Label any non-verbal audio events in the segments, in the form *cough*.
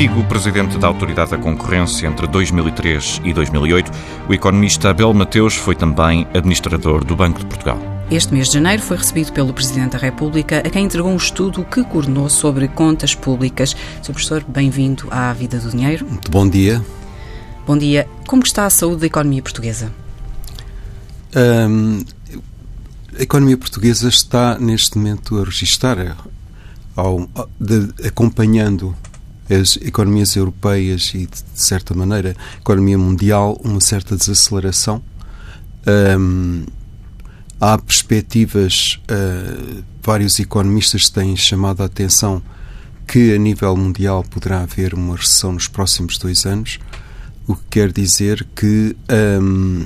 Antigo presidente da Autoridade da Concorrência entre 2003 e 2008, o economista Abel Mateus foi também administrador do Banco de Portugal. Este mês de janeiro foi recebido pelo Presidente da República, a quem entregou um estudo que coordenou sobre contas públicas. Sr. Professor, bem-vindo à Vida do Dinheiro. Muito bom dia. Bom dia. Como está a saúde da economia portuguesa? Um, a economia portuguesa está neste momento a registrar, ao, de, acompanhando as economias europeias e, de certa maneira, a economia mundial, uma certa desaceleração. Um, há perspectivas, uh, vários economistas têm chamado a atenção que a nível mundial poderá haver uma recessão nos próximos dois anos, o que quer dizer que um,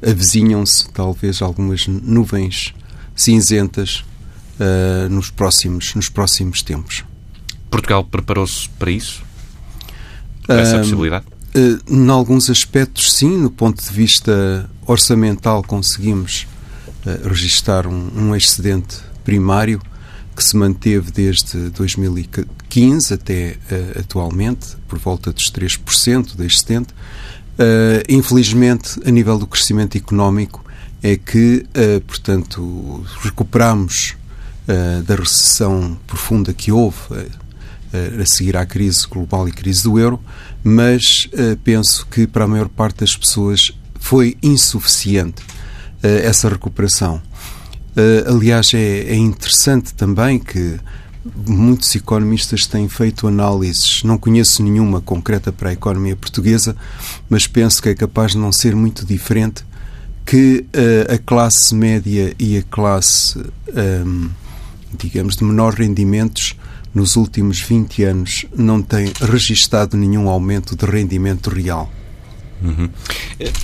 avizinham-se talvez algumas nuvens cinzentas uh, nos, próximos, nos próximos tempos. Portugal preparou-se para isso? Para essa possibilidade? Uh, em alguns aspectos, sim. No ponto de vista orçamental, conseguimos uh, registrar um, um, excedente primário que se manteve desde 2015 até uh, atualmente, por volta dos 3% de excedente. Uh, infelizmente, a nível do crescimento económico, é que, portanto, recuperamos da recessão profunda que houve a seguir à crise global e crise do euro, mas uh, penso que para a maior parte das pessoas foi insuficiente uh, essa recuperação. Uh, aliás, é, é, interessante também que muitos economistas têm feito análises, não conheço nenhuma concreta para a economia portuguesa, mas penso que é capaz de não ser muito diferente que a classe média e a classe, um, digamos, de menores rendimentos nos últimos 20 anos não tem registado nenhum aumento de rendimento real. Uhum.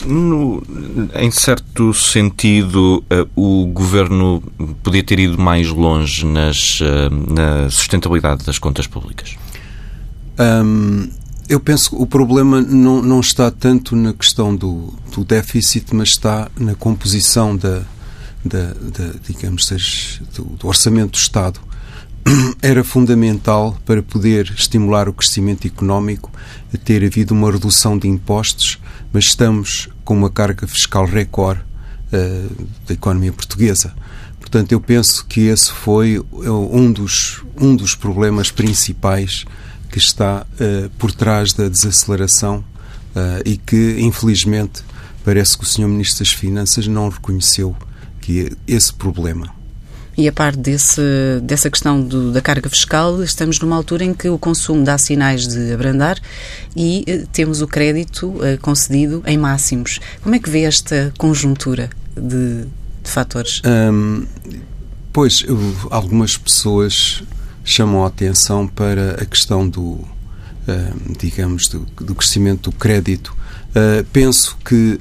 No, em certo sentido, uh, o governo podia ter ido mais longe nas, uh, na sustentabilidade das contas públicas? Eu penso que o problema não, não está tanto na questão do, do déficit, mas está na composição da, da, da digamos, do, do orçamento do Estado *clears throat* era fundamental para poder estimular o crescimento económico ter havido uma redução de impostos, mas estamos com uma carga fiscal recorde uh, da economia portuguesa. Portanto, eu penso que esse foi eh, um dos, um dos problemas principais que está uh, por trás da desaceleração uh, e que, infelizmente, parece que o Sr. Ministro das Finanças não reconheceu que esse problema. E a par desse, dessa questão do, da carga fiscal, estamos numa altura em que o consumo dá sinais de abrandar e eh, temos o crédito eh, concedido em máximos. Como é que vê esta conjuntura de, de fatores? Pois, eu, algumas pessoas chamam a atenção para a questão do, digamos, do, do, crescimento do crédito. Uh, penso que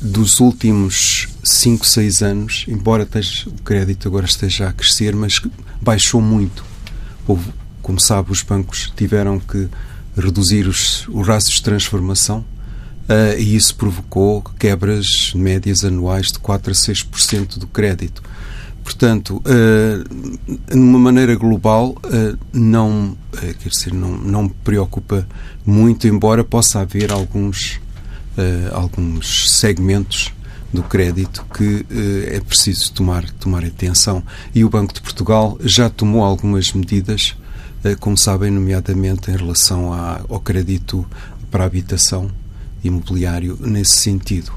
dos últimos 5, 6 anos, embora esteja, o crédito agora esteja a crescer, mas baixou muito. Houve, como sabe, os bancos tiveram que reduzir os, os rácios de transformação uh, e isso provocou quebras médias anuais de 4 a 6% do crédito. Portanto, uh, de uma maneira global, uh, não, quer dizer, não, não me preocupa muito, embora possa haver alguns alguns segmentos do crédito que uh, é preciso tomar, tomar atenção. E o Banco de Portugal já tomou algumas medidas, uh, como sabem, nomeadamente em relação à, ao crédito para habitação imobiliário nesse sentido.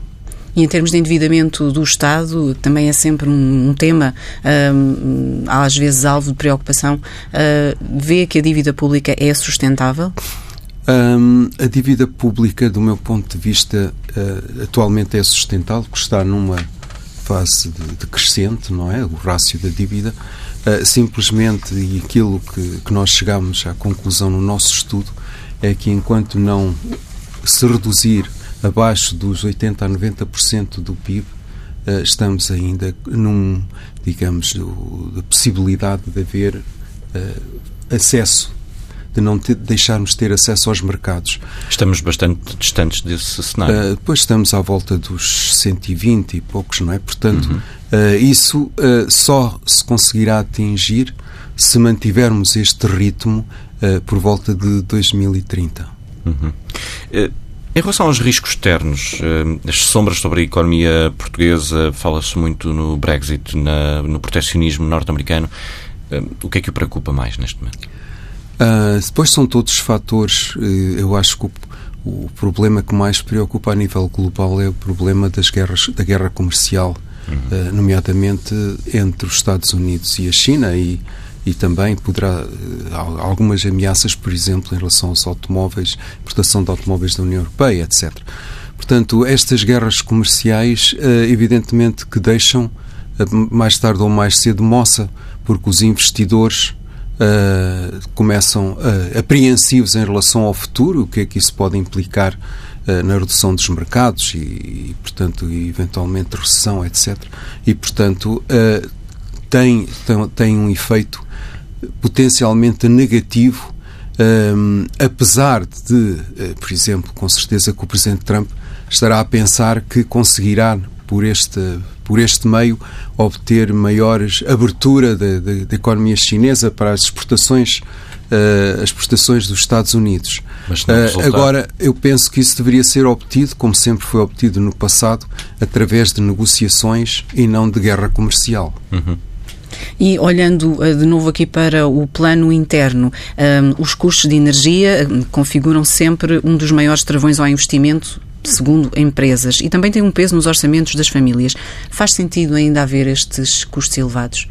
E em termos de endividamento do Estado, também é sempre um, um tema, um, às vezes alvo de preocupação. Uh, vê que a dívida pública é sustentável? Um, a dívida pública, do meu ponto de vista, uh, atualmente é sustentável, está numa fase de, de, crescente, não é? O rácio da dívida. Uh, simplesmente, e aquilo que, que nós chegamos à conclusão no nosso estudo, é que enquanto não se reduzir abaixo dos 80% a 90% do PIB, uh, estamos ainda num, digamos, da possibilidade de haver uh, acesso de não ter, deixarmos ter acesso aos mercados. Estamos bastante distantes desse cenário. Uh, depois estamos à volta dos 120 e poucos, não é? Portanto, uhum. uh, isso uh, só se conseguirá atingir se mantivermos este ritmo por volta de 2030. Uhum. Em relação aos riscos externos, as sombras sobre a economia portuguesa, fala-se muito no Brexit, na, no proteccionismo norte-americano. O que é que o preocupa mais neste momento? Uh, depois são todos fatores. Eh, eu acho que o, o, problema que mais preocupa a nível global é o problema das guerras, da guerra comercial, uhum. uh, nomeadamente entre os Estados Unidos e a China e, e também poderá uh, algumas ameaças, por exemplo, em relação aos automóveis, importação de automóveis da União Europeia, etc. Portanto, estas guerras comerciais, evidentemente que deixam mais tarde ou mais cedo moça, porque os investidores uh, começam uh, apreensivos em relação ao futuro, o que é que isso pode implicar uh, na redução dos mercados e, e, portanto, e eventualmente recessão, etc. E, portanto, tem, tem, tem um efeito potencialmente negativo, um, apesar de, por exemplo, com certeza que o Presidente Trump estará a pensar que conseguirá, por este por este meio, obter maiores abertura da economia chinesa para as exportações Uh, as prestações dos Estados Unidos. Uh, agora, eu penso que isso deveria ser obtido, como sempre foi obtido no passado, através de negociações e não de guerra comercial. Uhum. E olhando uh, de novo aqui para o plano interno, um, os custos de energia configuram sempre um dos maiores travões ao investimento segundo empresas, e também tem um peso nos orçamentos das famílias. Faz sentido ainda haver estes custos elevados?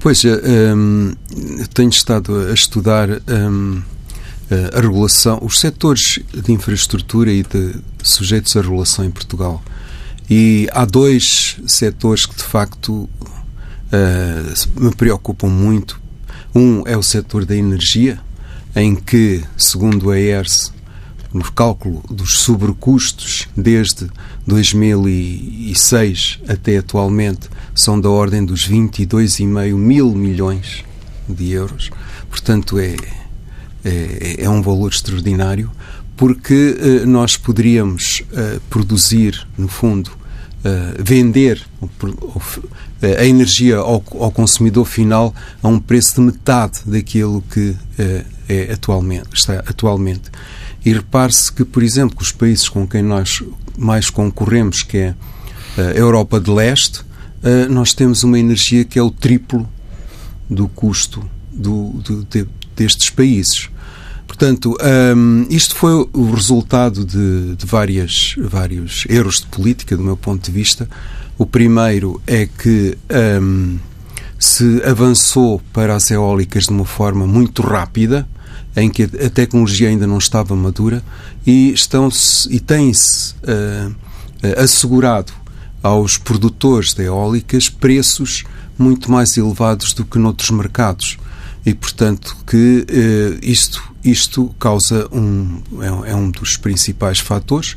Pois, um, tenho estado a estudar um, a regulação, os setores de infraestrutura e de sujeitos à regulação em Portugal. E há dois setores que, de facto, uh, me preocupam muito. Um é o setor da energia, em que, segundo a ERS, no cálculo dos sobrecustos desde 2006 até atualmente são da ordem dos 22,5 mil milhões de euros. Portanto, é, é, é um valor extraordinário porque eh, nós poderíamos eh, produzir, no fundo, eh, vender a energia ao, ao, consumidor final a um preço de metade daquilo que é atualmente, está atualmente. E repare-se que, por exemplo, os países com quem nós mais concorremos, que é a Europa de Leste, eh, nós temos uma energia que é o triplo do custo do, do, de, destes países. Portanto, um, ehm, isto foi o resultado de, de várias, vários erros de política, do meu ponto de vista. O primeiro é que um, ehm, se avançou para as eólicas de uma forma muito rápida, em que a tecnologia ainda não estava madura e estão e tem-se uh, assegurado aos produtores de eólicas preços muito mais elevados do que noutros mercados. E portanto que uh, isto isto causa um é, é um dos principais fatores.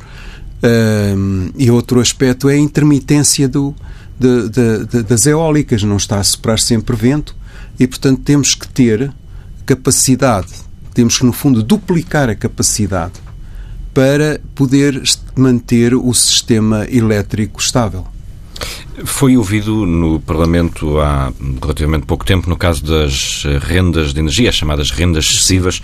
Uh, e outro aspecto é a intermitência do de, de, de, das eólicas. Não está a soprar sempre vento e portanto temos que ter capacidade temos que, no fundo, duplicar a capacidade para poder manter o sistema elétrico estável. Foi ouvido no Parlamento há relativamente pouco tempo no caso das rendas de energia, as chamadas rendas excessivas.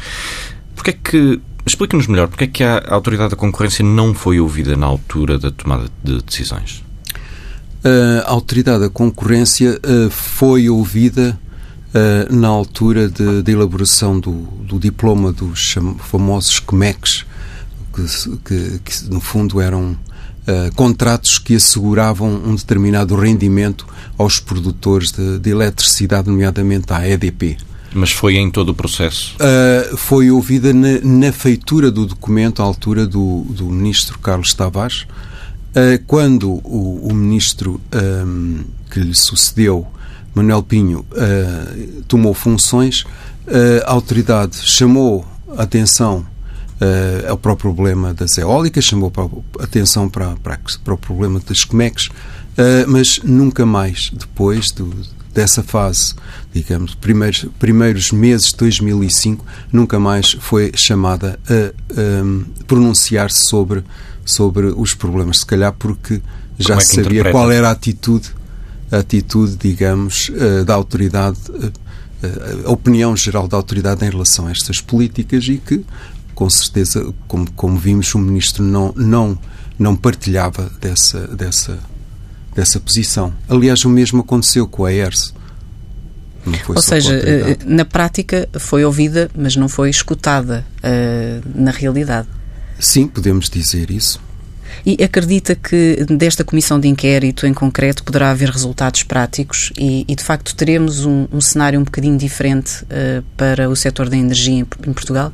Porquê é que Explique-nos melhor, porque é que a Autoridade da Concorrência não foi ouvida na altura da tomada de decisões? A Autoridade da Concorrência eh, foi ouvida uh, na altura de, de elaboração do, do, diploma dos famosos CMECs, que, que, que no fundo eram uh, contratos que asseguravam um determinado rendimento aos produtores de, de eletricidade, nomeadamente à EDP. Mas foi em todo o processo? Uh, foi ouvida na, na, feitura do documento, à altura do, do ministro Carlos Tavares, uh, quando o, o ministro um, que lhe sucedeu Manuel Pinho uh, tomou funções, uh, a autoridade chamou a atenção uh, ao próprio problema das eólicas, chamou a atenção para, para, para o problema das COMEX, mas nunca mais, depois do, dessa fase, digamos, primeiros, primeiros meses de 2005, nunca mais foi chamada a um, pronunciar-se sobre, sobre os problemas, se calhar porque já é se sabia interpreta? qual era a atitude atitude, digamos, eh, da autoridade, eh, eh, a opinião geral da autoridade em relação a estas políticas e que, com certeza, como, como vimos, o ministro não, não, não partilhava dessa, dessa, dessa posição. Aliás, o mesmo aconteceu com a ERS. Ou seja, na prática foi ouvida, mas não foi escutada uh, na realidade. Sim, podemos dizer isso. E acredita que desta comissão de inquérito, em concreto, poderá haver resultados práticos e, e de facto, teremos um, um, cenário um bocadinho diferente uh, para o setor da energia em, em Portugal?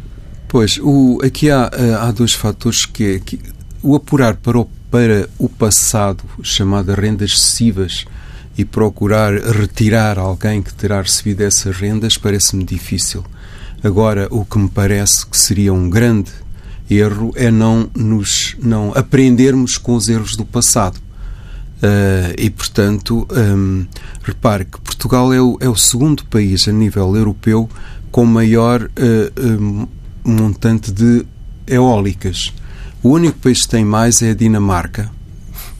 Pois, o, aqui há, eh, há dois fatores que, que o apurar para o, para o passado, chamado rendas excessivas, e procurar retirar alguém que terá recebido essas rendas parece-me difícil. Agora, o que me parece que seria um grande erro é não nos não aprendermos com os erros do passado. Uh, e, portanto, um, repare que Portugal é o, é o, segundo país a nível europeu com maior uh, um, montante de eólicas. O único país que tem mais é a Dinamarca.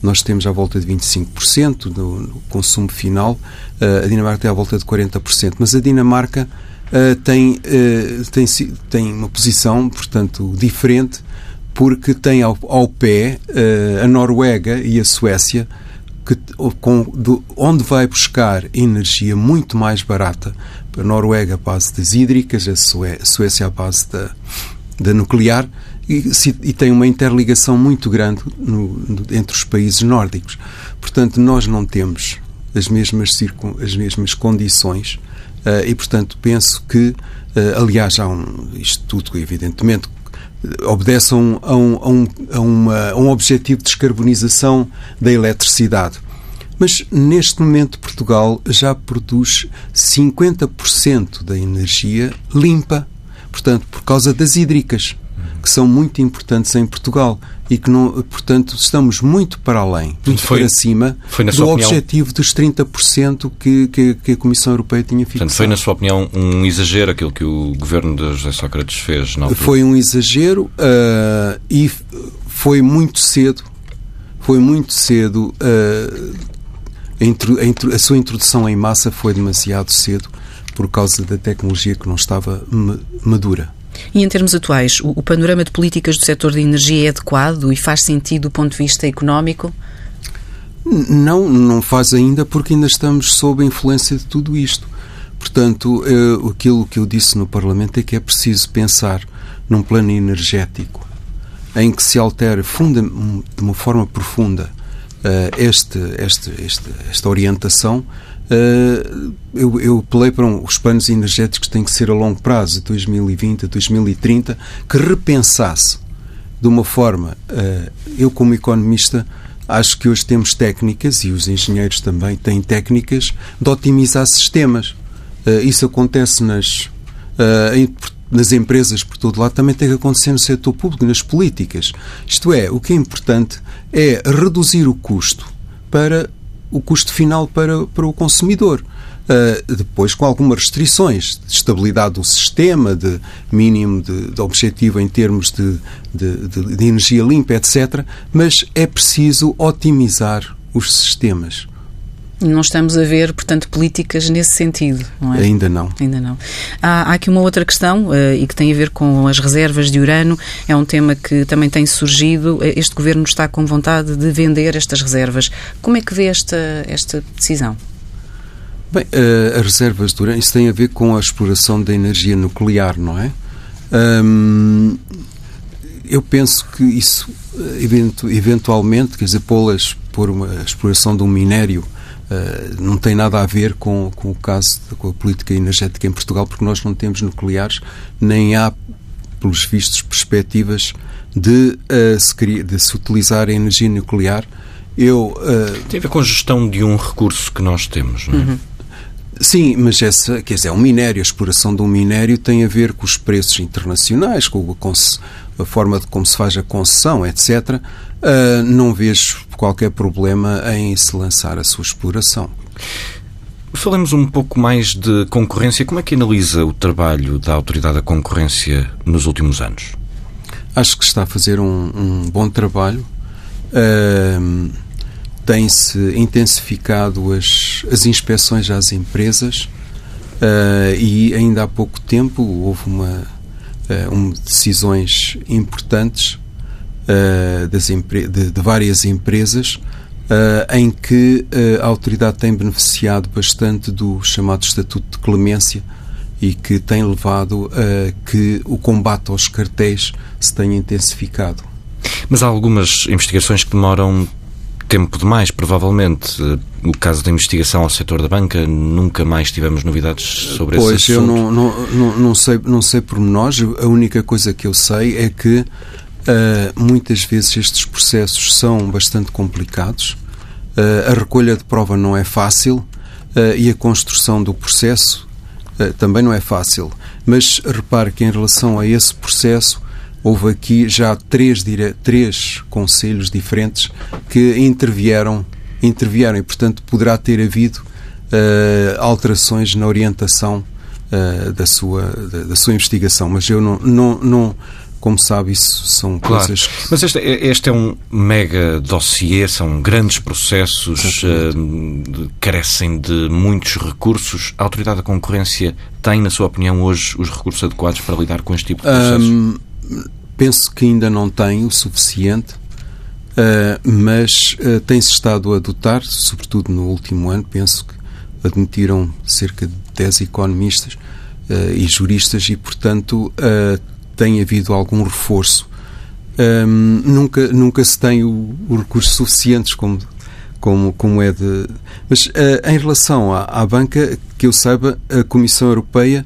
Nós temos à volta de 25% do, consumo final, uh, a Dinamarca tem à volta de 40%, mas a Dinamarca uh, tem, uh, tem, tem uma posição, portanto, diferente, porque tem ao, ao pé uh, a Noruega e a Suécia, que, com, onde vai buscar energia muito mais barata. A Noruega à base das hídricas, a, Sué, a Suécia à base da, da nuclear, e, e, tem uma interligação muito grande no, no, entre os países nórdicos. Portanto, nós não temos as mesmas, as mesmas condições e, portanto, penso que, uh, aliás, há um, isto tudo, evidentemente, obedece a um, a, um, a, uma, a um objetivo de descarbonização da eletricidade. Mas, neste momento, Portugal já produz 50% da energia limpa, portanto, por causa das hídricas que são muito importantes em Portugal e que, não, portanto, estamos muito para além, muito foi, para cima do objetivo dos 30% que, que, que, a Comissão Europeia tinha fixado. Portanto, foi, na sua opinião, um exagero aquilo que o governo de José Sócrates fez? Na foi um exagero uh, e foi muito cedo, foi muito cedo, uh, a sua introdução em massa foi demasiado cedo por causa da tecnologia que não estava madura. E em termos atuais, o, o panorama de políticas do setor da energia é adequado e faz sentido do ponto de vista económico? Não, não faz ainda porque ainda estamos sob a influência de tudo isto. Portanto, eh, aquilo que eu disse no Parlamento é que é preciso pensar num plano energético em que se altere funda, de uma forma profunda uh, este, este, este, esta orientação Uh, eu, eu apelei para um, os planos energéticos têm que ser a longo prazo, 2020, 2030, que repensasse de uma forma. Uh, eu, como economista, acho que hoje temos técnicas, e os engenheiros também têm técnicas, de otimizar sistemas. Uh, isso acontece nas, nas empresas por todo lado, também tem que acontecer no setor público, nas políticas. Isto é, o que é importante é reduzir o custo para o custo final para, para o consumidor. Uh, depois com algumas restrições de estabilidade do sistema, de mínimo de, de objetivo em termos de, de, de, energia limpa, etc. Mas é preciso otimizar os sistemas. Não estamos a ver, portanto, políticas nesse sentido, não é? Ainda não. Ainda não. Há, há aqui uma outra questão uh, e que tem a ver com as reservas de urano. É um tema que também tem surgido. Este governo está com vontade de vender estas reservas. Como é que vê esta, esta decisão? Bem, uh, as reservas de urano, isso tem a ver com a exploração da energia nuclear, não é? Um, eu penso que isso, eh, eventualmente, quer dizer, pô-las por uma exploração de um minério Uh, não tem nada a ver com, com o caso, com a política energética em Portugal, porque nós não temos nucleares, nem há, pelos vistos, perspectivas de, uh, se, de se utilizar a energia nuclear. Eu, uh, tem a ver com a gestão de um recurso que nós temos, não é? Uhum. sim, mas essa, quer dizer, é um minério, a exploração de um minério tem a ver com os preços internacionais, com a, a forma de como se faz a concessão, etc. Uh, não vejo qualquer problema em se lançar a sua exploração. Falemos um pouco mais de concorrência. Como é que analisa o trabalho da Autoridade da Concorrência nos últimos anos? Acho que está a fazer um, um bom trabalho. Uh, Tem-se intensificado as, as inspeções às empresas uh, e ainda há pouco tempo houve uma, uh, um, decisões importantes das de, de várias empresas uh, em que uh, a autoridade tem beneficiado bastante do chamado Estatuto de Clemência e que tem levado a que o combate aos cartéis se tenha intensificado. Mas há algumas investigações que demoram tempo demais, provavelmente. No caso da investigação ao setor da banca, nunca mais tivemos novidades sobre pois, esse assunto. Pois, eu não, não, não, sei, não sei pormenores. A única coisa que eu sei é que uh, muitas vezes estes processos são bastante complicados eh, a recolha de prova não é fácil eh, e a construção do processo também não é fácil. Mas repare que em relação a esse processo houve aqui já três, dire... três conselhos diferentes que intervieram, intervieram e, portanto, poderá ter havido uh, alterações na orientação uh, da, sua, da, da, sua investigação. Mas eu não, não, não, como sabe, isso são claro. coisas. Mas este, é, este, é um mega dossiê, são grandes processos, uh, carecem de muitos recursos. A Autoridade da Concorrência tem, na sua opinião, hoje os recursos adequados para lidar com este tipo de processos? Um, penso que ainda não tem o suficiente, uh, mas uh, tem-se estado a dotar, sobretudo no último ano, penso que admitiram cerca de 10 economistas e juristas e, portanto, tem havido algum reforço. Um, nunca, nunca se tem os recursos suficientes como, como, como é de. Mas uh, em relação à, à, banca, que eu saiba, a Comissão Europeia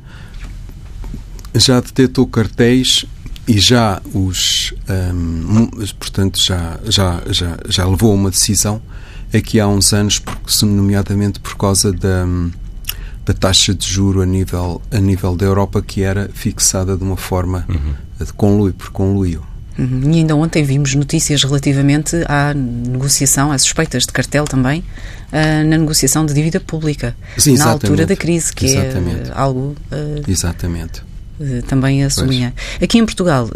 já detectou cartéis e já os. Um, portanto, já, já, já, já levou uma decisão aqui há uns anos, nomeadamente por causa da da taxa de juro a nível, a nível da Europa que era fixada de uma forma uhum. de conluio por conluio. Uhum. E ainda ontem vimos notícias relativamente à negociação, às suspeitas de cartel também, uh, na negociação de dívida pública, Sim, na altura da crise, que é exatamente. é algo. Uh, exatamente. Uh, também a sublinhar. Aqui em Portugal,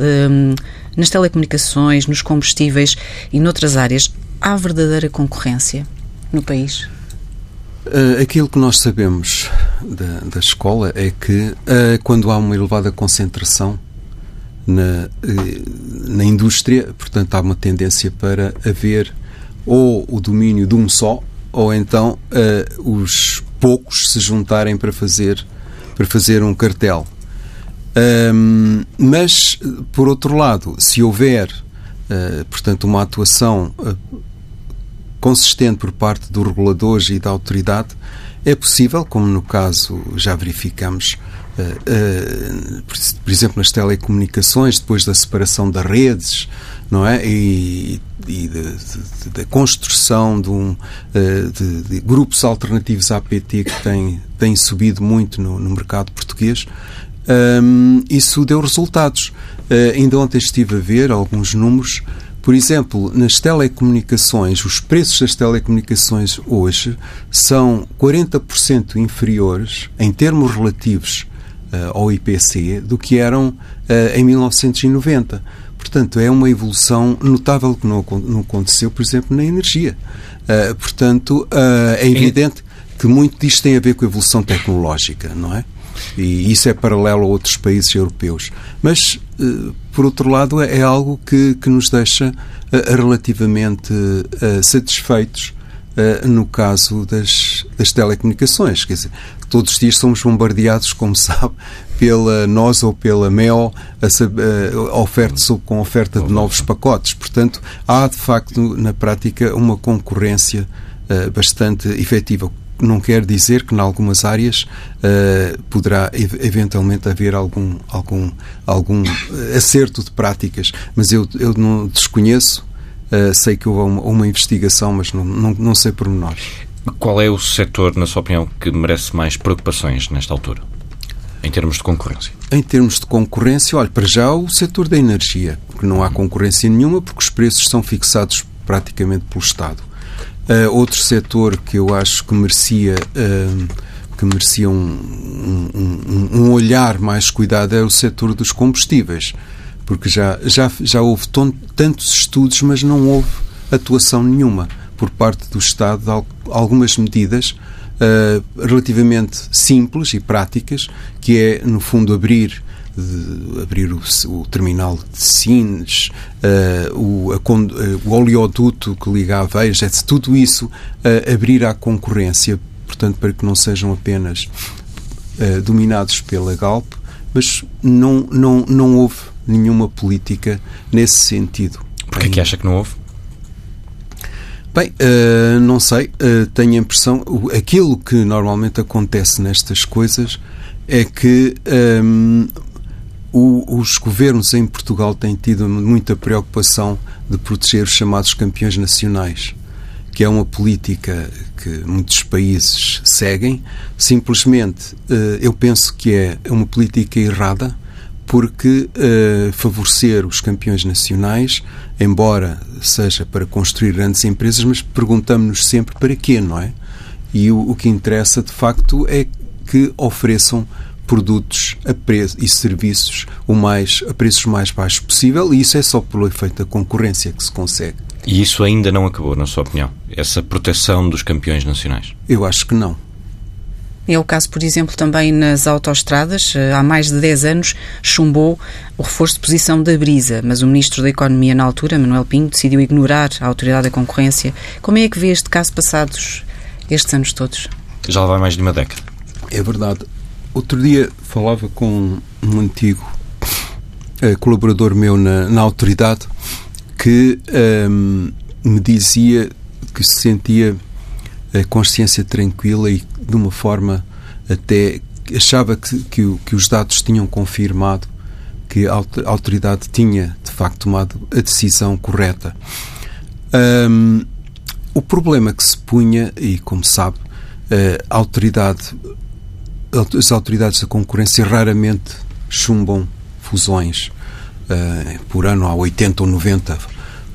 nas telecomunicações, nos combustíveis e noutras áreas, há verdadeira concorrência no país? Uh, aquilo que nós sabemos da, da escola é que uh, quando há uma elevada concentração na, uh, na indústria, portanto, há uma tendência para haver ou o domínio de um só, ou então os poucos se juntarem para fazer, para fazer um cartel. Um, mas, por outro lado, se houver, portanto, uma atuação consistente por parte dos reguladores e da autoridade, é possível, como no caso já verificamos, uh, uh, por exemplo, nas telecomunicações, depois da separação das redes, não é? E, e da construção de, um, uh, de, de, grupos alternativos à PT que têm, têm subido muito no, no mercado português, um, isso deu resultados. ainda ontem estive a ver alguns números por exemplo, nas telecomunicações, os preços das telecomunicações hoje são 40% inferiores, em termos relativos uh, ao IPC, do que eram uh, em 1990. Portanto, é uma evolução notável que não, não aconteceu, por exemplo, na energia. Uh, portanto, é evidente que muito disto tem a ver com a evolução tecnológica, não é? E isso é paralelo a outros países europeus. Mas, eh, por outro lado, é algo que, que nos deixa eh, relativamente eh, satisfeitos no caso das, das telecomunicações. Quer dizer, todos os dias somos bombardeados, como *laughs* sabe, pela nós ou pela MEO a, a oferta, com oferta de novos pacotes. Portanto, há de facto na prática uma concorrência bastante efetiva não quer dizer que, em algumas áreas, uh, poderá eventualmente haver algum, algum, algum acerto de práticas, mas eu, eu não desconheço. Uh, sei que houve uma, uma investigação, mas não, não, não sei pormenores. Qual é o setor, na sua opinião, que merece mais preocupações nesta altura, em termos de concorrência? Em termos de concorrência, olha, para já o setor da energia, porque não há concorrência nenhuma, porque os preços são fixados praticamente pelo Estado. Uh, outro setor que eu acho que merecia, uh, que merecia um, um, um, olhar mais cuidado é o setor dos combustíveis, porque já, já, já houve tantos estudos, mas não houve atuação nenhuma por parte do Estado de algumas medidas uh, relativamente simples e práticas, que é, no fundo, abrir de abrir o, o, terminal de Sines, uh, o, a, uh, o oleoduto que liga a Veja, tudo isso uh, abrir à concorrência, portanto, para que não sejam apenas dominados pela Galp, mas não, não, não houve nenhuma política nesse sentido. Porquê é que acha que não houve? Bem, uh, não sei, uh, tenho a impressão, aquilo que normalmente acontece nestas coisas é que um, ehm, o, os governos em Portugal têm tido muita preocupação de proteger os chamados campeões nacionais, que é uma política que muitos países seguem. Simplesmente, uh, eu penso que é uma política errada porque uh, favorecer os campeões nacionais, embora seja para construir grandes empresas, mas perguntamos-nos sempre para quê, não é? E o, o, que interessa, de facto, é que ofereçam produtos a preço, e serviços o mais, a preços mais baixos possível, e isso é só pelo efeito da concorrência que se consegue. E isso ainda não acabou, na sua opinião? Essa proteção dos campeões nacionais? Eu acho que não. É o caso, por exemplo, também nas autoestradas. Eh, há mais de 10 anos chumbou o reforço de posição da Brisa, mas o Ministro da Economia na altura, Manuel Pinho, decidiu ignorar a Autoridade da Concorrência. Como é que vê este caso passados estes anos todos? Já vai mais de uma década. É verdade. Outro dia falava com um antigo uh, colaborador meu na, na Autoridade que ehm, me dizia que se sentia a consciência tranquila e de uma forma até achava que, que, que os dados tinham confirmado que a autoridade tinha de facto tomado a decisão correta. Um, o problema que se punha, e como sabe, a autoridade, as autoridades da concorrência raramente chumbam fusões. Uh, por ano há 80 ou 90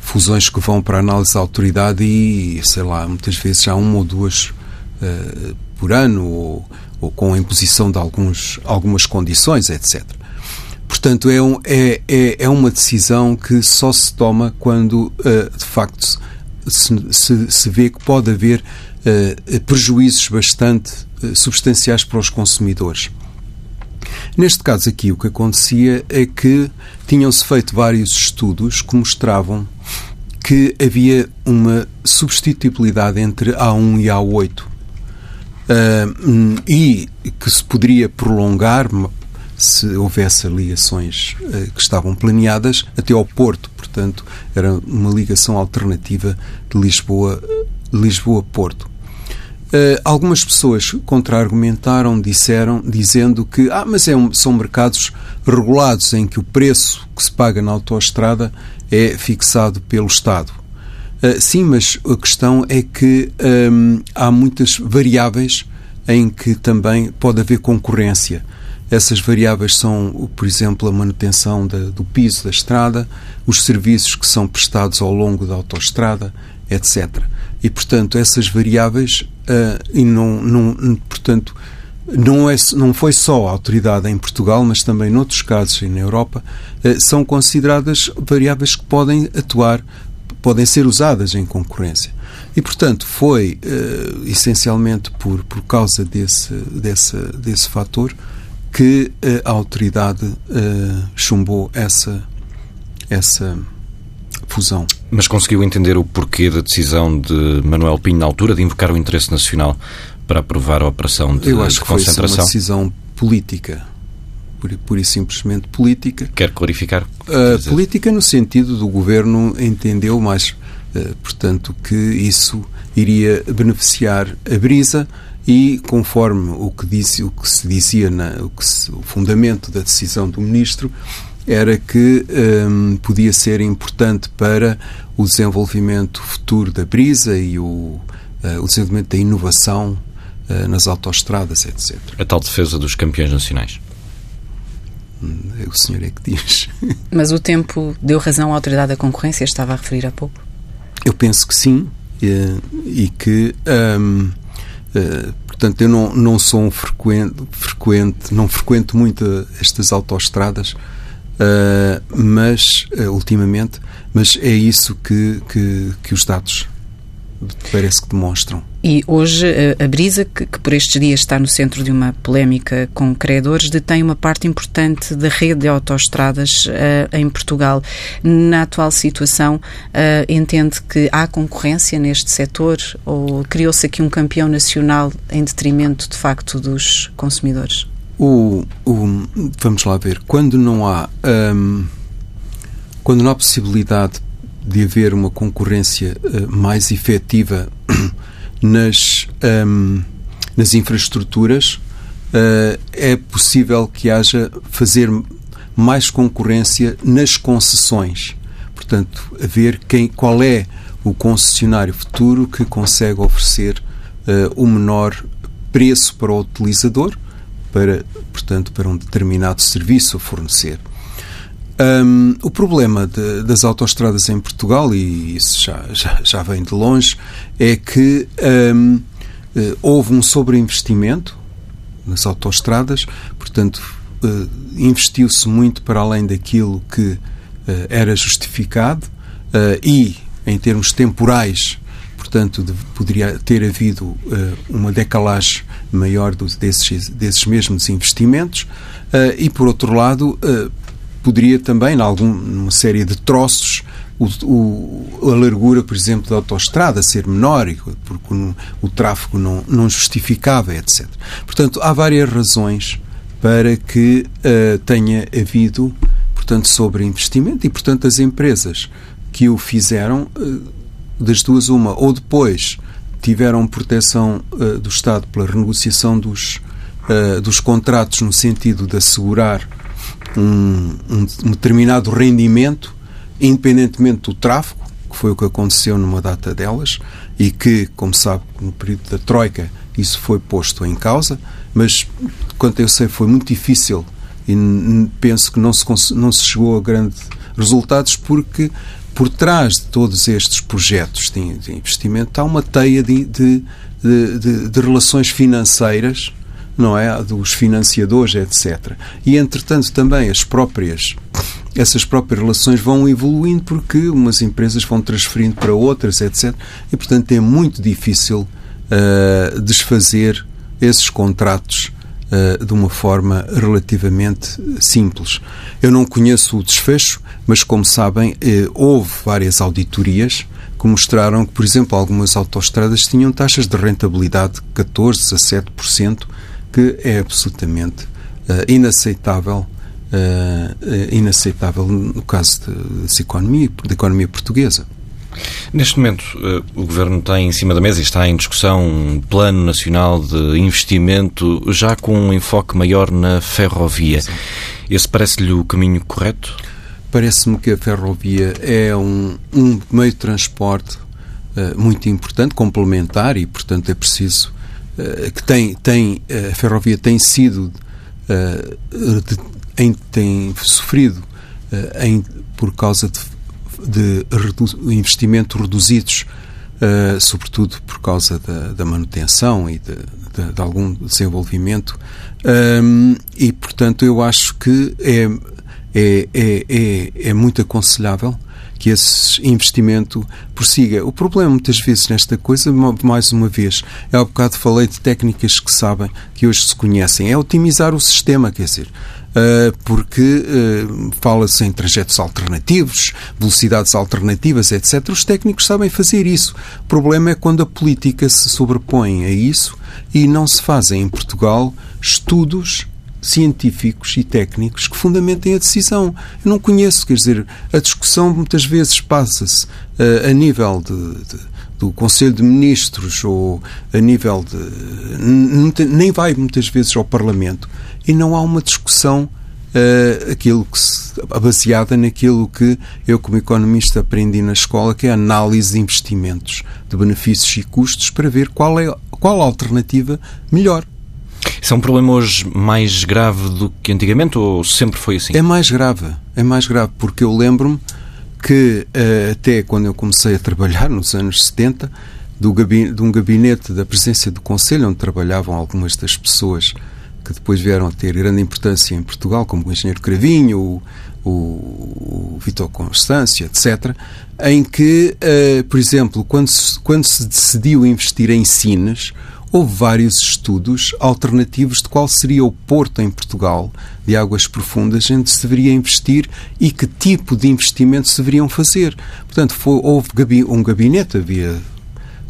fusões que vão para análise da autoridade e, sei lá, muitas vezes há uma ou duas uh, por ano ou, ou, com a imposição de alguns, algumas condições, etc. Portanto, é, um, é, é, é uma decisão que só se toma quando, uh, de facto, se, se, se, vê que pode haver prejuízos bastante substanciais para os consumidores. Neste caso aqui, o que acontecia é que tinham-se feito vários estudos que mostravam que havia uma substituibilidade entre A1 e A8 uh, e que se poderia prolongar se houvesse ligações uh, que estavam planeadas até ao Porto. Portanto, era uma ligação alternativa de Lisboa, Lisboa-Porto. Uh, algumas pessoas contra-argumentaram, disseram, dizendo que ah, mas é um, são mercados regulados em que o preço que se paga na autoestrada é fixado pelo Estado. Uh, sim, mas a questão é que um, há muitas variáveis em que também pode haver concorrência. Essas variáveis são, por exemplo, a manutenção do piso da estrada, os serviços que são prestados ao longo da autoestrada, etc. E, portanto, essas variáveis, uh, e não, não, portanto, não, é, não foi só a autoridade em Portugal, mas também noutros casos e na Europa, uh, são consideradas variáveis que podem atuar, podem ser usadas em concorrência. E, portanto, foi uh, essencialmente por, por causa desse, desse, desse fator que a autoridade chumbou essa, essa fusão. Mas conseguiu entender o porquê da decisão de Manuel Pinho na altura de invocar o interesse nacional para aprovar a operação de, Eu acho de concentração? Que foi uma decisão política. Pura e simplesmente política. Quer clarificar? Uh, política no sentido do governo entendeu mais, uh, portanto, que isso iria beneficiar a brisa e conforme o que, disse, o que se dizia, na, o, que se, o fundamento da decisão do ministro, era que um, podia ser importante para o desenvolvimento futuro da brisa e o, o desenvolvimento da inovação nas autoestradas, etc. A tal defesa dos campeões nacionais. Hum, o senhor é que diz. *laughs* Mas o tempo deu razão à Autoridade da Concorrência, estava a referir há pouco? Eu penso que sim, e, e que. Um, uh, portanto, eu não, não sou um frequente, frequente, não frequento muito estas autoestradas, uh, mas, uh, ultimamente, mas é isso que, que, que os dados parece que demonstram. E hoje a Brisa, que, que, por estes dias está no centro de uma polémica com credores, detém uma parte importante da rede de autoestradas uh, em Portugal. Na atual situação, uh, entende que há concorrência neste setor ou criou-se aqui um campeão nacional em detrimento, de facto, dos consumidores? O, o vamos lá ver. Quando não há. Um, quando não há possibilidade de haver uma concorrência uh, mais efetiva nas, um, nas infraestruturas, uh, é possível que haja fazer mais concorrência nas concessões. Portanto, a ver quem, qual é o concessionário futuro que consegue oferecer uh, o menor preço para o utilizador, para, portanto, para um determinado serviço a fornecer. Um, o problema de, das autoestradas em Portugal, e isso já, já, já vem de longe, é que um, eh, houve um sobreinvestimento nas autoestradas, portanto, uh, investiu-se muito para além daquilo que uh, era justificado uh, e, em termos temporais, portanto, de, poderia ter havido uma decalagem maior dos, desses, desses mesmos investimentos e, por outro lado, poderia também, em alguma série de troços, o, o, a largura, por exemplo, da autoestrada ser menor, porque o, o tráfego não, não justificava, etc. Portanto, há várias razões para que uh, tenha havido, portanto, sobreinvestimento e, portanto, as empresas que o fizeram, uh, das duas uma, ou depois tiveram proteção uh, do Estado pela renegociação dos, dos contratos no sentido de assegurar um, um determinado rendimento, independentemente do tráfego, que foi o que aconteceu numa data delas, e que, como sabe, no período da Troika isso foi posto em causa, mas, quanto eu sei, foi muito difícil e penso que não se, não se chegou a grandes resultados porque por trás de todos estes projetos de investimento há uma teia de, de, de, de relações financeiras não é? Dos financiadores, etc. E, entretanto, também as próprias essas próprias relações vão evoluindo porque umas empresas vão transferindo para outras, etc. E, portanto, é muito difícil uh, desfazer esses contratos uh, de uma forma relativamente simples. Eu não conheço o desfecho, mas, como sabem, uh, houve várias auditorias que mostraram que, por exemplo, algumas autoestradas tinham taxas de rentabilidade de 14% a 7%, que é absolutamente uh, inaceitável, uh, inaceitável no caso de economia, da economia portuguesa. Neste momento, o Governo tem em cima da mesa e está em discussão um plano nacional de investimento já com um enfoque maior na ferrovia. Sim. Esse parece-lhe o caminho correto? Parece-me que a ferrovia é um, um meio de transporte uh, muito importante, complementar e, portanto, é preciso que tem, tem, eh, a ferrovia tem sido, eh, em, tem sofrido em, por causa de, de redu investimentos reduzidos, sobretudo por causa da, da manutenção e de, de, de, algum desenvolvimento. Um, e, portanto, eu acho que é, é, é, é, é muito aconselhável que esse investimento prossiga. O problema, muitas vezes, nesta coisa, mais uma vez, é ao bocado falei de técnicas que sabem, que hoje se conhecem, é otimizar o sistema, quer dizer, ah, porque uh, fala-se em trajetos alternativos, velocidades alternativas, etc. Os técnicos sabem fazer isso. O problema é quando a política se sobrepõe a isso e não se fazem em Portugal estudos científicos e técnicos que fundamentem a decisão. Eu não conheço, quer dizer, a discussão muitas vezes passa-se uh, a nível de, de, do Conselho de Ministros ou a nível de. nem vai muitas vezes ao Parlamento e não há uma discussão, uh, aquilo que se baseada naquilo que eu, como economista, aprendi na escola, que é a análise de investimentos, de benefícios e custos, para ver qual é qual a alternativa melhor. Isso é um problema hoje mais grave do que antigamente ou sempre foi assim? É mais grave, é mais grave, porque eu lembro-me que eh, até quando eu comecei a trabalhar, nos anos 70, do de um gabinete da presidência do Conselho, onde trabalhavam algumas das pessoas que depois vieram a ter grande importância em Portugal, como o engenheiro Cravinho, o, o, o Vitor Constâncio, etc., em que, uh, por exemplo, quando se, quando se decidiu investir em Sines, houve vários estudos alternativos de qual seria o porto em Portugal de águas profundas onde se deveria investir e que tipo de investimentos se deveriam fazer. Portanto, foi, houve um gabinete, havia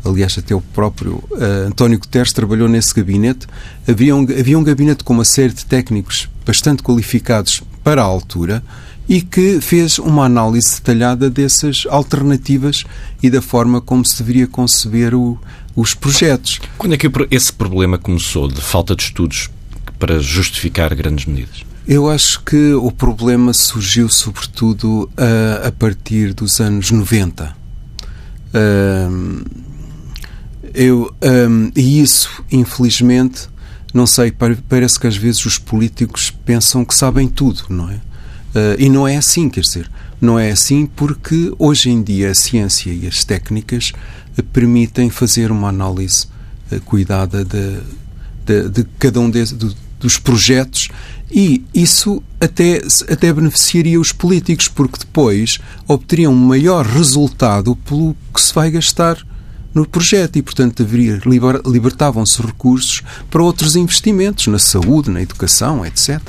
aliás, até o próprio uh, António Guterres trabalhou nesse gabinete. Havia um, havia um gabinete com uma série de técnicos bastante qualificados para a altura e que fez uma análise detalhada dessas alternativas e da forma como se deveria conceber o, os projetos. Quando é que esse problema começou, de falta de estudos para justificar grandes medidas? Eu acho que o problema surgiu sobretudo uh, a partir dos anos 90. Uh, eu, um, e isso, infelizmente, não sei, parece que às vezes os políticos pensam que sabem tudo, não é? Uh, e não é assim, quer dizer, não é assim porque hoje em dia a ciência e as técnicas permitem fazer uma análise uh, cuidada de, de, de, cada um de, de, dos projetos e isso até, até beneficiaria os políticos, porque depois obteriam um maior resultado pelo que se vai gastar no projeto e, portanto, libertavam-se recursos para outros investimentos na saúde, na educação, etc.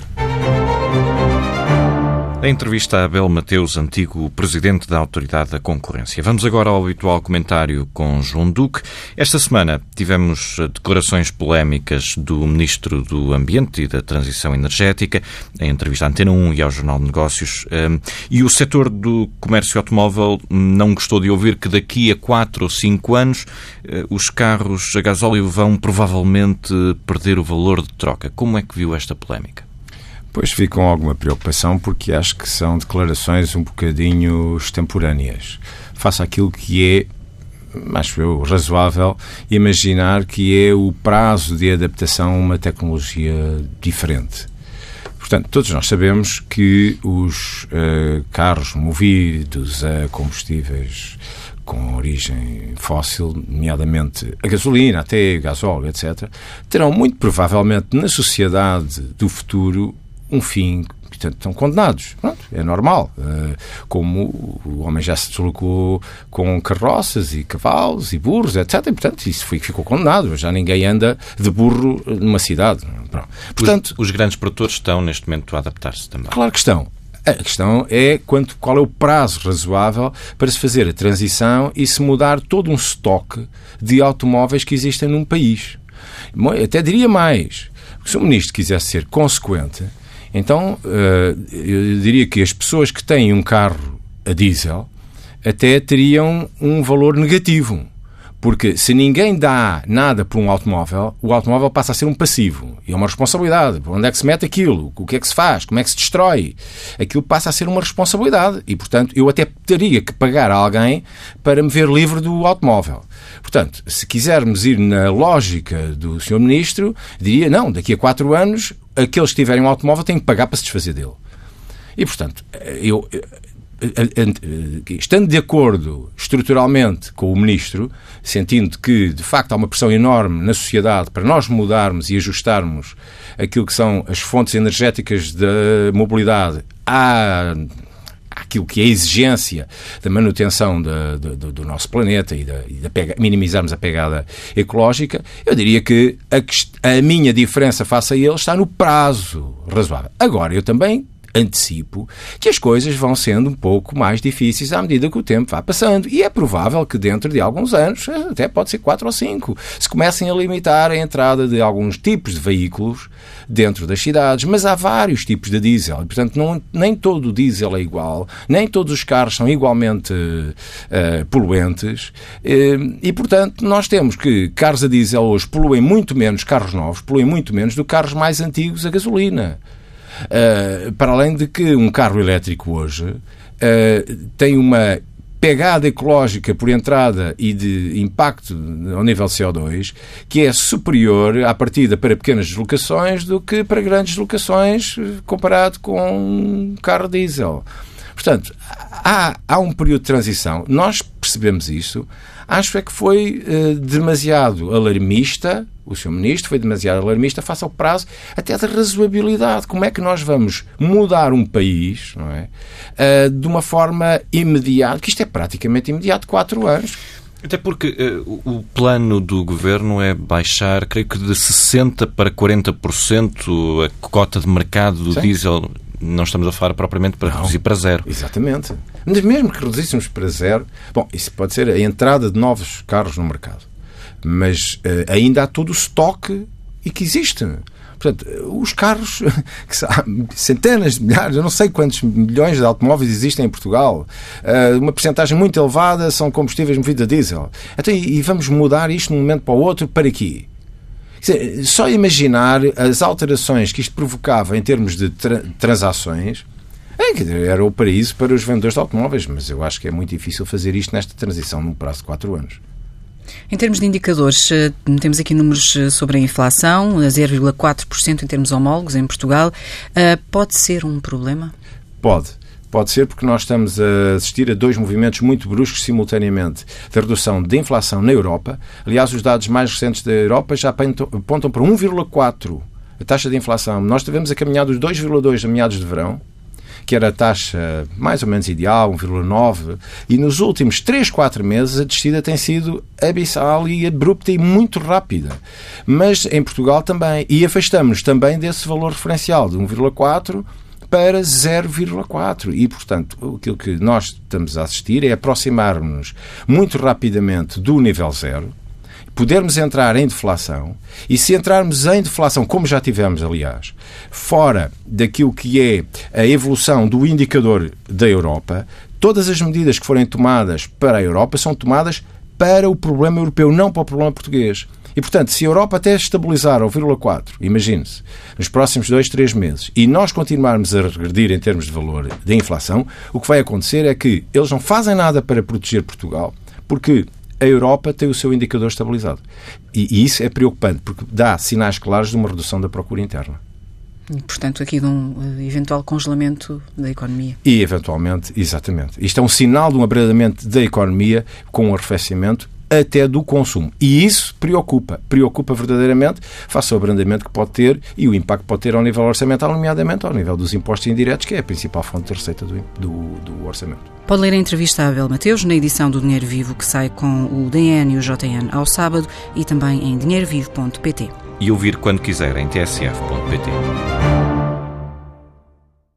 A entrevista a Abel Mateus, antigo presidente da Autoridade da Concorrência. Vamos agora ao habitual comentário com João Duque. Esta semana tivemos declarações polémicas do Ministro do Ambiente e da Transição Energética, em entrevista à Antena 1 e ao Jornal de Negócios. Hum, e o setor do comércio automóvel não gostou de ouvir que daqui a 4 ou 5 anos eh, os carros a gasóleo vão provavelmente perder o valor de troca. Como é que viu esta polémica? Pois fico com alguma preocupação porque acho que são declarações um bocadinho extemporâneas. Faça aquilo que é acho eu, razoável imaginar que é o prazo de adaptação a uma tecnologia diferente. Portanto, todos nós sabemos que os uh, carros movidos a combustíveis com origem fóssil, nomeadamente a gasolina, até gasóleo, etc., terão muito provavelmente na sociedade do futuro um fim portanto, estão condenados. Pronto, é normal. Uh, como o homem já se deslocou com carroças e cavalos e burros, etc. E, portanto, isso foi, ficou condenado. Já ninguém anda de burro numa cidade. Pronto. Portanto, os, os grandes produtores estão, neste momento, a adaptar-se também. Claro que estão. A questão é quanto, qual é o prazo razoável para se fazer a transição e se mudar todo um estoque de automóveis que existem num país. Até diria mais. Se o ministro quisesse ser consequente, então, eh, eu diria que as pessoas que têm um carro a diesel até teriam um valor negativo. Porque se ninguém dá nada por um automóvel, o automóvel passa a ser um passivo. E é uma responsabilidade. Onde é que se mete aquilo? O que é que se faz? Como é que se destrói? Aquilo passa a ser uma responsabilidade. E, portanto, eu até teria que pagar a alguém para me ver livre do automóvel. Portanto, se quisermos ir na lógica do Sr. Ministro, diria, não, daqui a quatro anos aqueles que tiverem um automóvel têm que pagar para se desfazer dele. E, portanto, eu, estando de acordo estruturalmente com o Ministro, sentindo que, de facto, há uma pressão enorme na sociedade para nós mudarmos e ajustarmos aquilo que são as fontes energéticas da mobilidade à aquilo que é a exigência da manutenção de, de, do nosso planeta e, da, e pega, minimizarmos a pegada ecológica, eu diria que a, a minha diferença face a ele está no prazo razoável. Agora, eu também antecipo que as coisas vão sendo um pouco mais difíceis à medida que o tempo vai passando. E é provável que dentro de alguns anos, até pode ser quatro ou cinco, se comecem a limitar a entrada de alguns tipos de veículos dentro das cidades. Mas há vários tipos de diesel e, portanto, não, nem todo o diesel é igual, nem todos os carros são igualmente uh, poluentes. Uh, e, portanto, nós temos que carros a diesel hoje poluem muito menos carros novos, poluem muito menos do que carros mais antigos a gasolina. Uh, para além de que um carro elétrico hoje uh, tem uma pegada ecológica por entrada e de impacto ao nível CO2 que é superior à partida para pequenas deslocações do que para grandes deslocações comparado com um carro diesel. Portanto, há, há um período de transição. Nós percebemos isso. Acho é que foi uh, demasiado alarmista, o Sr. Ministro foi demasiado alarmista face ao prazo até da razoabilidade. Como é que nós vamos mudar um país não é, uh, de uma forma imediata, que isto é praticamente imediato, quatro anos. Até porque uh, o plano do governo é baixar, creio que de 60% para 40% a cota de mercado do Sim. diesel não estamos a falar propriamente para não, reduzir para zero. Exatamente. Mas mesmo que reduzíssemos para zero, bom, isso pode ser a entrada de novos carros no mercado. Mas uh, ainda há todo o estoque e que existe. Portanto, os carros, *laughs* centenas de milhares, eu não sei quantos milhões de automóveis existem em Portugal, uh, uma porcentagem muito elevada são combustíveis movidos a diesel. Então, e vamos mudar isto de um momento para o outro para quê? Só imaginar as alterações que isto provocava em termos de tra transações. É, era o paraíso para os vendedores de automóveis, mas eu acho que é muito difícil fazer isto nesta transição num prazo de 4 anos. Em termos de indicadores, eh, temos aqui números eh, sobre a inflação, 0,4% em termos homólogos em Portugal. Eh, pode ser um problema? Pode. Pode ser porque nós estamos a assistir a dois movimentos muito bruscos simultaneamente da redução da inflação na Europa. Aliás, os dados mais recentes da Europa já apontam para 1,4% a taxa de inflação. Nós tivemos a caminhar dos 2,2% a meados de verão, que era a taxa mais ou menos ideal, 1,9%, e nos últimos 3, 4 meses a descida tem sido abissal e abrupta e muito rápida. Mas em Portugal também. E afastamos também desse valor referencial de 1,4% para 0,4. E, portanto, aquilo que nós estamos a assistir é aproximar-nos muito rapidamente do nível zero, podermos entrar em deflação, e se entrarmos em deflação, como já tivemos, aliás, fora daquilo que é a evolução do indicador da Europa, todas as medidas que forem tomadas para a Europa são tomadas para o problema europeu, não para o problema português. E, portanto, se a Europa até estabilizar ao 0,4, imagine-se, nos próximos dois, três meses, e nós continuarmos a regredir em termos de valor da inflação, o que vai acontecer é que eles não fazem nada para proteger Portugal, porque a Europa tem o seu indicador estabilizado. E, e isso é preocupante, porque dá sinais claros de uma redução da procura interna. E, portanto, aqui de um eh, eventual congelamento da economia. E, eventualmente, exatamente. Isto é um sinal de um abrandamento da economia com um arrefecimento até do consumo. E isso preocupa, preocupa verdadeiramente face ao abrandamento que pode ter e o impacto que pode ter ao nível orçamental, nomeadamente ao nível dos impostos indiretos, que é a principal fonte de receita do, do, do orçamento. Pode ler a entrevista a Abel Mateus na edição do Dinheiro Vivo que sai com o DN e o JN ao sábado e também em dinheirovivo.pt. E ouvir quando quiser em tsf.pt.